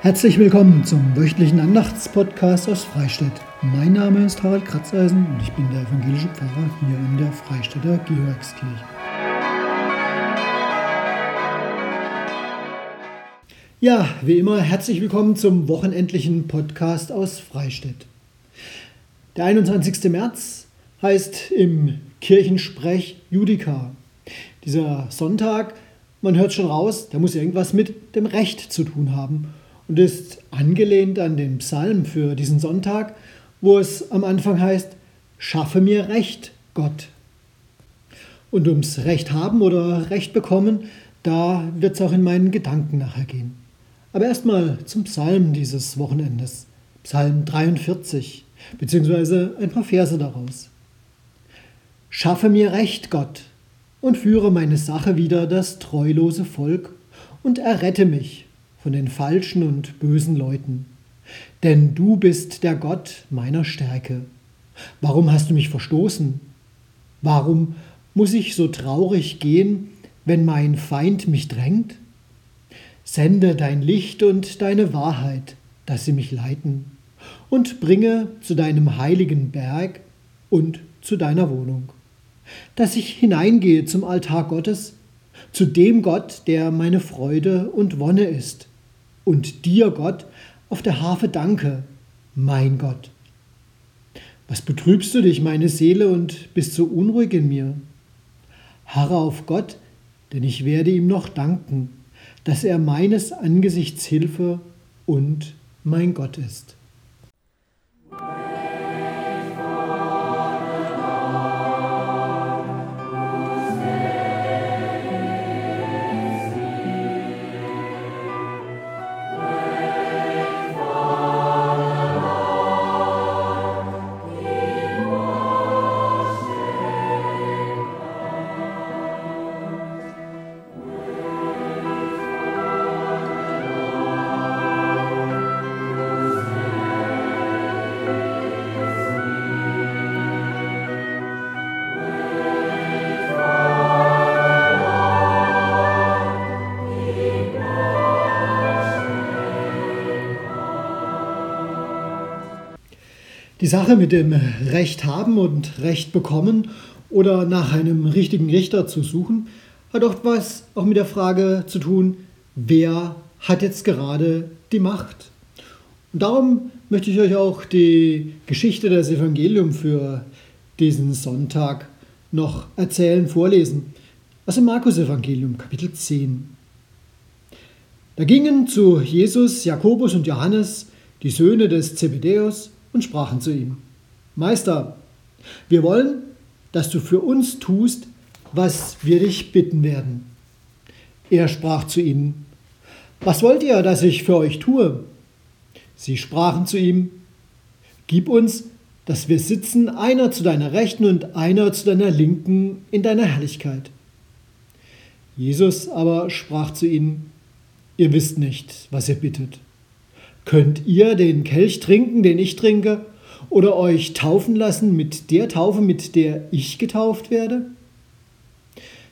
Herzlich willkommen zum wöchentlichen Andachtspodcast aus Freistadt. Mein Name ist Harald Kratzeisen und ich bin der evangelische Pfarrer hier in der Freistädter Georgskirche. Ja, wie immer herzlich willkommen zum wochenendlichen Podcast aus Freistadt. Der 21. März heißt im Kirchensprech Judika. Dieser Sonntag, man hört schon raus, der muss irgendwas mit dem Recht zu tun haben und ist angelehnt an den Psalm für diesen Sonntag, wo es am Anfang heißt, schaffe mir Recht, Gott. Und ums Recht haben oder Recht bekommen, da wird es auch in meinen Gedanken nachher gehen. Aber erstmal zum Psalm dieses Wochenendes, Psalm 43, beziehungsweise ein paar Verse daraus. Schaffe mir Recht, Gott, und führe meine Sache wieder das treulose Volk und errette mich von den falschen und bösen Leuten. Denn du bist der Gott meiner Stärke. Warum hast du mich verstoßen? Warum muss ich so traurig gehen, wenn mein Feind mich drängt? Sende dein Licht und deine Wahrheit, dass sie mich leiten, und bringe zu deinem heiligen Berg und zu deiner Wohnung, dass ich hineingehe zum Altar Gottes, zu dem Gott, der meine Freude und Wonne ist, und dir, Gott, auf der Harfe danke, mein Gott. Was betrübst du dich, meine Seele, und bist so unruhig in mir? Harre auf Gott, denn ich werde ihm noch danken, dass er meines Angesichts Hilfe und mein Gott ist. Sache mit dem Recht haben und Recht bekommen oder nach einem richtigen Richter zu suchen, hat oft was auch mit der Frage zu tun, wer hat jetzt gerade die Macht? Und darum möchte ich euch auch die Geschichte des Evangeliums für diesen Sonntag noch erzählen, vorlesen. Aus dem Markus-Evangelium, Kapitel 10. Da gingen zu Jesus Jakobus und Johannes, die Söhne des Zebedäus, und sprachen zu ihm, Meister, wir wollen, dass du für uns tust, was wir dich bitten werden. Er sprach zu ihnen, Was wollt ihr, dass ich für euch tue? Sie sprachen zu ihm, Gib uns, dass wir sitzen, einer zu deiner Rechten und einer zu deiner Linken in deiner Herrlichkeit. Jesus aber sprach zu ihnen, Ihr wisst nicht, was ihr bittet. Könnt ihr den Kelch trinken, den ich trinke, oder euch taufen lassen mit der Taufe, mit der ich getauft werde?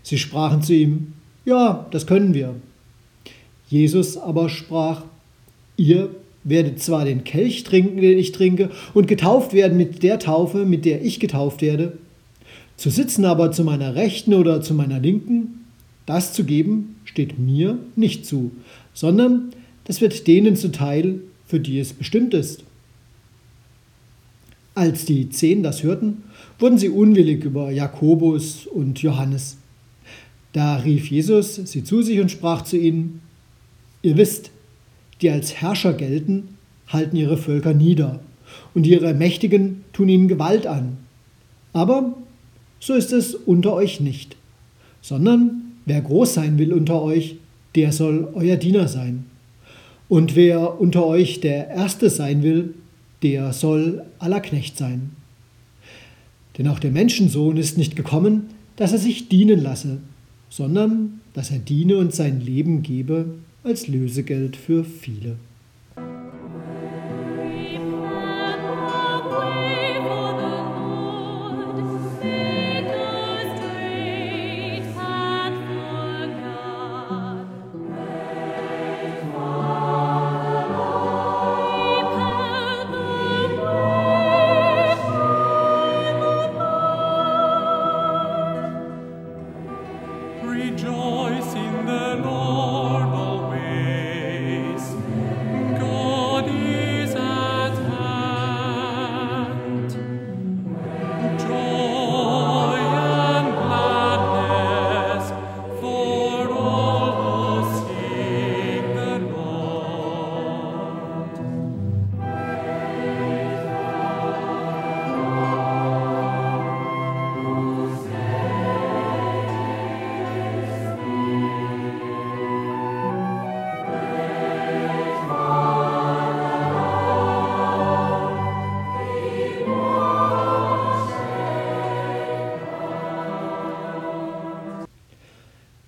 Sie sprachen zu ihm, ja, das können wir. Jesus aber sprach, ihr werdet zwar den Kelch trinken, den ich trinke, und getauft werden mit der Taufe, mit der ich getauft werde, zu sitzen aber zu meiner Rechten oder zu meiner Linken, das zu geben, steht mir nicht zu, sondern das wird denen zuteil, für die es bestimmt ist. Als die Zehn das hörten, wurden sie unwillig über Jakobus und Johannes. Da rief Jesus sie zu sich und sprach zu ihnen, Ihr wisst, die als Herrscher gelten, halten ihre Völker nieder, und ihre Mächtigen tun ihnen Gewalt an. Aber so ist es unter euch nicht, sondern wer groß sein will unter euch, der soll euer Diener sein. Und wer unter euch der Erste sein will, der soll aller Knecht sein. Denn auch der Menschensohn ist nicht gekommen, dass er sich dienen lasse, sondern dass er diene und sein Leben gebe als Lösegeld für viele. rejoice in the Lord.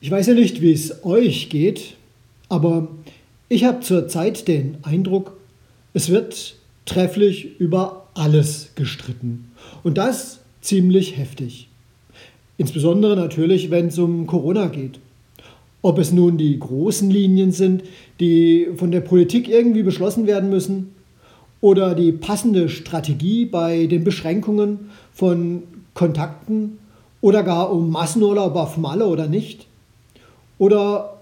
Ich weiß ja nicht, wie es euch geht, aber ich habe zurzeit den Eindruck, es wird trefflich über alles gestritten. Und das ziemlich heftig. Insbesondere natürlich, wenn es um Corona geht. Ob es nun die großen Linien sind, die von der Politik irgendwie beschlossen werden müssen, oder die passende Strategie bei den Beschränkungen von Kontakten oder gar um Massenurlaub auf Malle oder nicht. Oder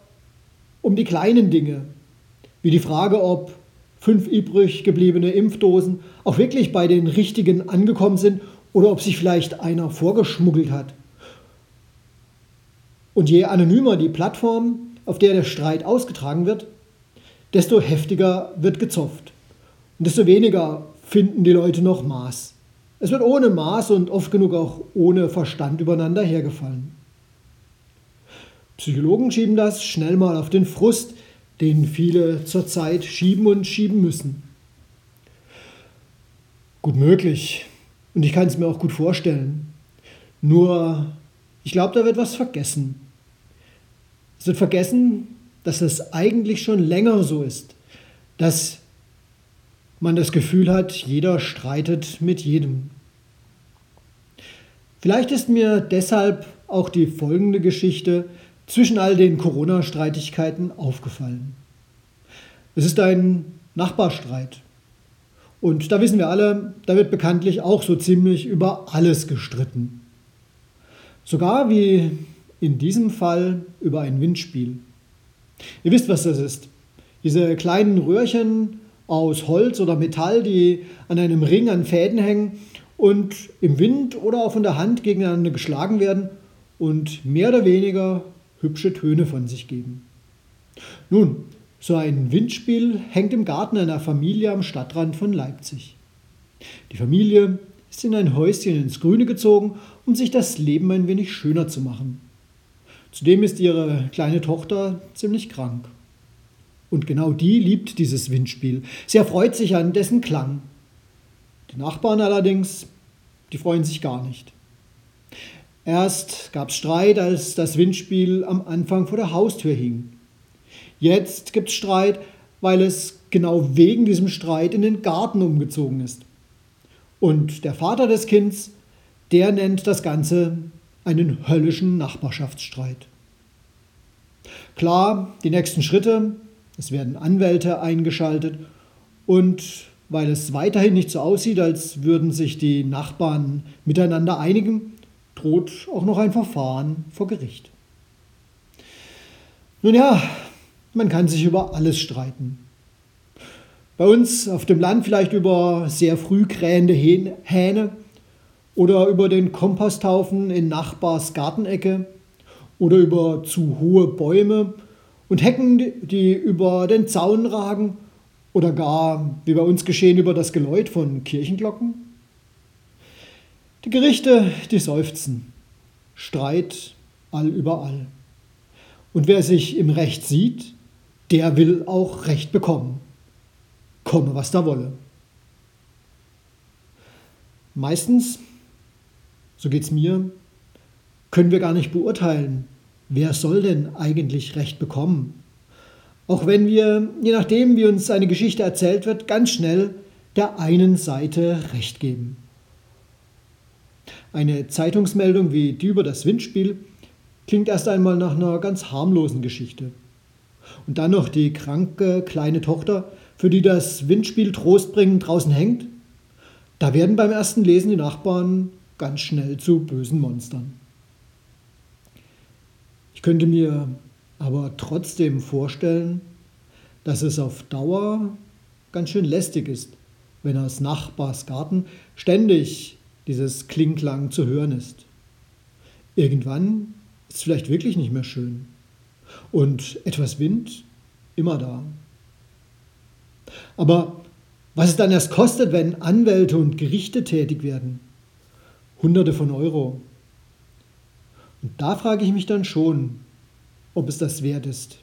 um die kleinen Dinge, wie die Frage, ob fünf übrig gebliebene Impfdosen auch wirklich bei den richtigen angekommen sind oder ob sich vielleicht einer vorgeschmuggelt hat. Und je anonymer die Plattform, auf der der Streit ausgetragen wird, desto heftiger wird gezopft. Und desto weniger finden die Leute noch Maß. Es wird ohne Maß und oft genug auch ohne Verstand übereinander hergefallen. Psychologen schieben das schnell mal auf den Frust, den viele zurzeit schieben und schieben müssen. Gut möglich. Und ich kann es mir auch gut vorstellen. Nur, ich glaube, da wird was vergessen. Es wird vergessen, dass es eigentlich schon länger so ist, dass man das Gefühl hat, jeder streitet mit jedem. Vielleicht ist mir deshalb auch die folgende Geschichte zwischen all den Corona-Streitigkeiten aufgefallen. Es ist ein Nachbarstreit. Und da wissen wir alle, da wird bekanntlich auch so ziemlich über alles gestritten. Sogar wie in diesem Fall über ein Windspiel. Ihr wisst, was das ist. Diese kleinen Röhrchen aus Holz oder Metall, die an einem Ring an Fäden hängen und im Wind oder auch von der Hand gegeneinander geschlagen werden und mehr oder weniger hübsche Töne von sich geben. Nun, so ein Windspiel hängt im Garten einer Familie am Stadtrand von Leipzig. Die Familie ist in ein Häuschen ins Grüne gezogen, um sich das Leben ein wenig schöner zu machen. Zudem ist ihre kleine Tochter ziemlich krank. Und genau die liebt dieses Windspiel. Sie erfreut sich an dessen Klang. Die Nachbarn allerdings, die freuen sich gar nicht. Erst gab es Streit, als das Windspiel am Anfang vor der Haustür hing. Jetzt gibt es Streit, weil es genau wegen diesem Streit in den Garten umgezogen ist. Und der Vater des Kindes, der nennt das Ganze einen höllischen Nachbarschaftsstreit. Klar, die nächsten Schritte, es werden Anwälte eingeschaltet und weil es weiterhin nicht so aussieht, als würden sich die Nachbarn miteinander einigen, droht auch noch ein Verfahren vor Gericht. Nun ja, man kann sich über alles streiten. Bei uns auf dem Land vielleicht über sehr früh krähende Hähne oder über den Komposthaufen in Nachbars Gartenecke oder über zu hohe Bäume und Hecken, die über den Zaun ragen oder gar, wie bei uns geschehen, über das Geläut von Kirchenglocken. Die Gerichte, die seufzen. Streit all überall. Und wer sich im Recht sieht, der will auch Recht bekommen. Komme, was da wolle. Meistens, so geht es mir, können wir gar nicht beurteilen, wer soll denn eigentlich Recht bekommen. Auch wenn wir, je nachdem, wie uns eine Geschichte erzählt wird, ganz schnell der einen Seite Recht geben. Eine Zeitungsmeldung wie die über das Windspiel klingt erst einmal nach einer ganz harmlosen Geschichte. Und dann noch die kranke kleine Tochter, für die das Windspiel trostbringend draußen hängt. Da werden beim ersten Lesen die Nachbarn ganz schnell zu bösen Monstern. Ich könnte mir aber trotzdem vorstellen, dass es auf Dauer ganz schön lästig ist, wenn aus Nachbars Garten ständig dieses Klingklang zu hören ist. Irgendwann ist es vielleicht wirklich nicht mehr schön. Und etwas Wind immer da. Aber was es dann erst kostet, wenn Anwälte und Gerichte tätig werden. Hunderte von Euro. Und da frage ich mich dann schon, ob es das wert ist,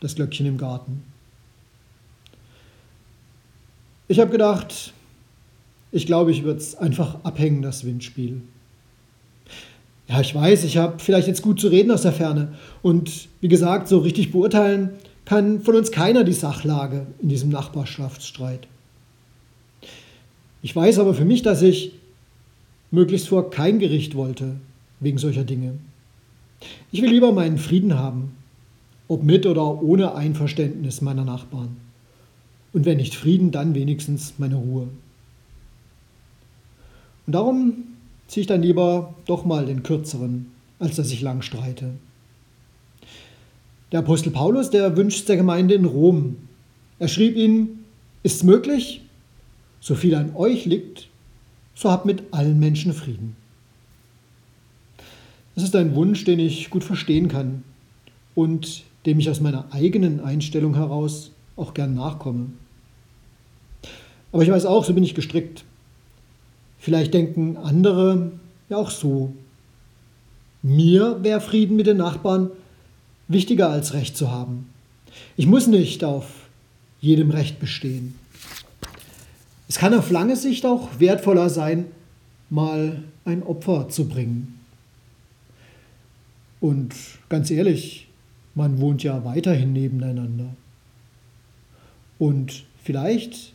das Glöckchen im Garten. Ich habe gedacht, ich glaube, ich würde es einfach abhängen, das Windspiel. Ja, ich weiß, ich habe vielleicht jetzt gut zu reden aus der Ferne. Und wie gesagt, so richtig beurteilen kann von uns keiner die Sachlage in diesem Nachbarschaftsstreit. Ich weiß aber für mich, dass ich möglichst vor kein Gericht wollte wegen solcher Dinge. Ich will lieber meinen Frieden haben, ob mit oder ohne Einverständnis meiner Nachbarn. Und wenn nicht Frieden, dann wenigstens meine Ruhe. Und darum ziehe ich dann lieber doch mal den kürzeren, als dass ich lang streite. Der Apostel Paulus, der wünscht der Gemeinde in Rom. Er schrieb ihnen, ist möglich, so viel an euch liegt, so habt mit allen Menschen Frieden. Das ist ein Wunsch, den ich gut verstehen kann und dem ich aus meiner eigenen Einstellung heraus auch gern nachkomme. Aber ich weiß auch, so bin ich gestrickt. Vielleicht denken andere ja auch so. Mir wäre Frieden mit den Nachbarn wichtiger als Recht zu haben. Ich muss nicht auf jedem Recht bestehen. Es kann auf lange Sicht auch wertvoller sein, mal ein Opfer zu bringen. Und ganz ehrlich, man wohnt ja weiterhin nebeneinander. Und vielleicht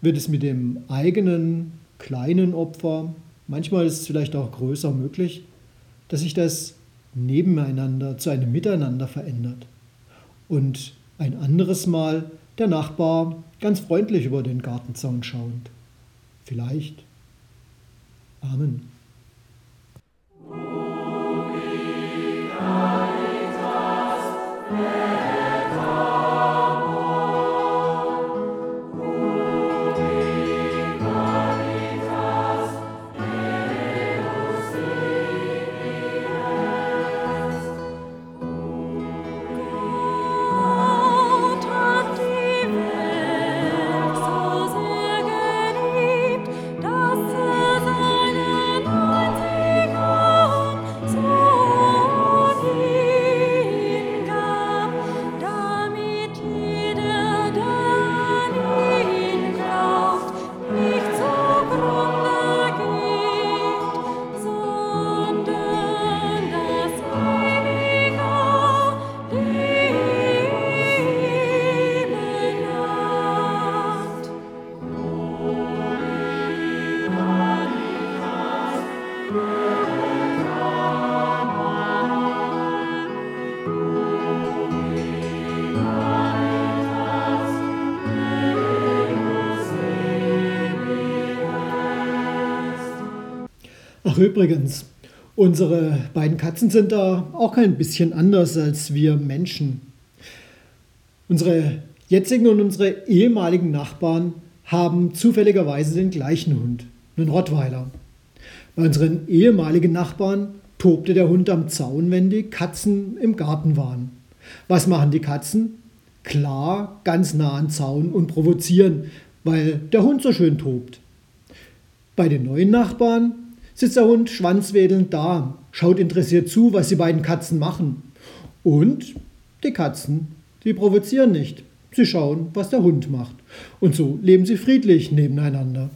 wird es mit dem eigenen kleinen Opfer, manchmal ist es vielleicht auch größer möglich, dass sich das nebeneinander zu einem Miteinander verändert. Und ein anderes Mal der Nachbar ganz freundlich über den Gartenzaun schauend. Vielleicht. Amen. Ach übrigens, unsere beiden Katzen sind da auch kein bisschen anders als wir Menschen. Unsere jetzigen und unsere ehemaligen Nachbarn haben zufälligerweise den gleichen Hund, einen Rottweiler. Bei unseren ehemaligen Nachbarn tobte der Hund am Zaun, wenn die Katzen im Garten waren. Was machen die Katzen? Klar, ganz nah an Zaun und provozieren, weil der Hund so schön tobt. Bei den neuen Nachbarn sitzt der Hund schwanzwedelnd da, schaut interessiert zu, was die beiden Katzen machen. Und die Katzen, die provozieren nicht. Sie schauen, was der Hund macht. Und so leben sie friedlich nebeneinander.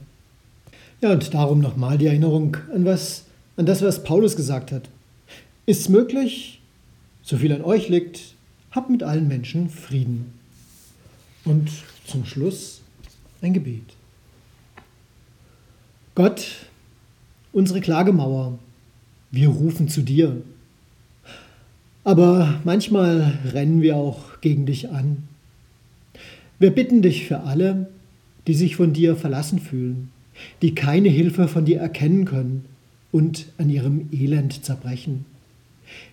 Ja, und darum nochmal die Erinnerung an, was, an das, was Paulus gesagt hat. Ist möglich, so viel an euch liegt, habt mit allen Menschen Frieden. Und zum Schluss ein Gebet. Gott, unsere Klagemauer. Wir rufen zu dir. Aber manchmal rennen wir auch gegen dich an. Wir bitten dich für alle, die sich von dir verlassen fühlen, die keine Hilfe von dir erkennen können und an ihrem Elend zerbrechen.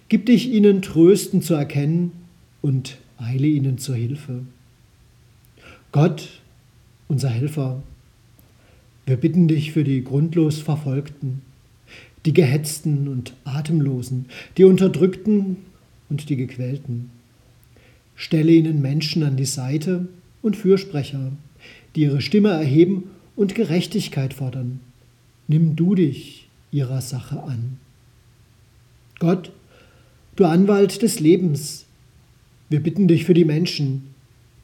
Gib dich ihnen trösten zu erkennen und eile ihnen zur Hilfe. Gott, unser Helfer, wir bitten dich für die grundlos Verfolgten, die Gehetzten und Atemlosen, die Unterdrückten und die Gequälten. Stelle ihnen Menschen an die Seite und Fürsprecher, die ihre Stimme erheben und Gerechtigkeit fordern. Nimm du dich ihrer Sache an. Gott, du Anwalt des Lebens, wir bitten dich für die Menschen,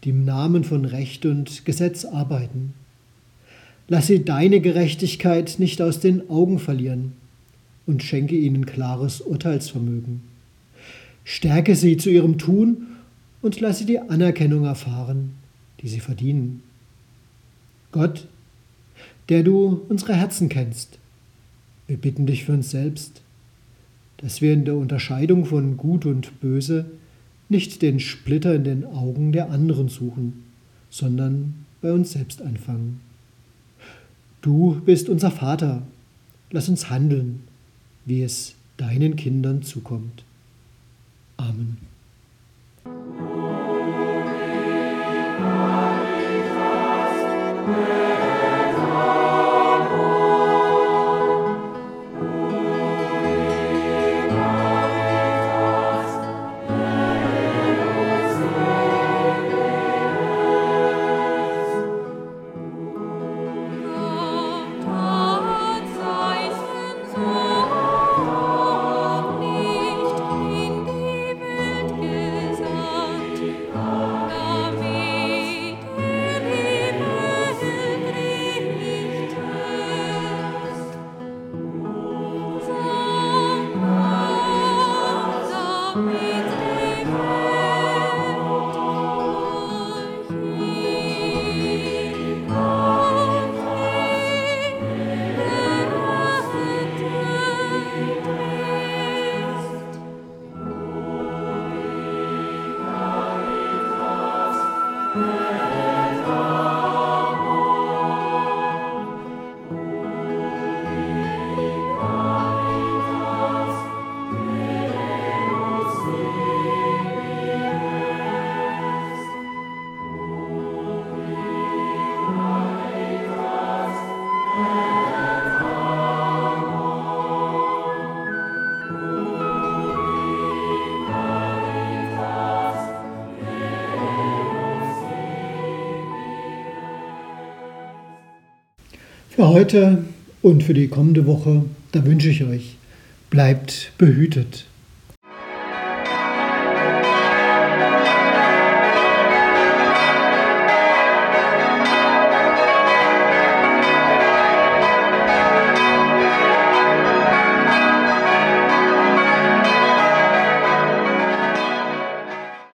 die im Namen von Recht und Gesetz arbeiten. Lass sie deine Gerechtigkeit nicht aus den Augen verlieren und schenke ihnen klares Urteilsvermögen. Stärke sie zu ihrem Tun und lass sie die Anerkennung erfahren, die sie verdienen. Gott, der du unsere Herzen kennst, wir bitten dich für uns selbst, dass wir in der Unterscheidung von Gut und Böse nicht den Splitter in den Augen der anderen suchen, sondern bei uns selbst anfangen. Du bist unser Vater, lass uns handeln, wie es deinen Kindern zukommt. Amen. Für heute und für die kommende Woche, da wünsche ich euch, bleibt behütet.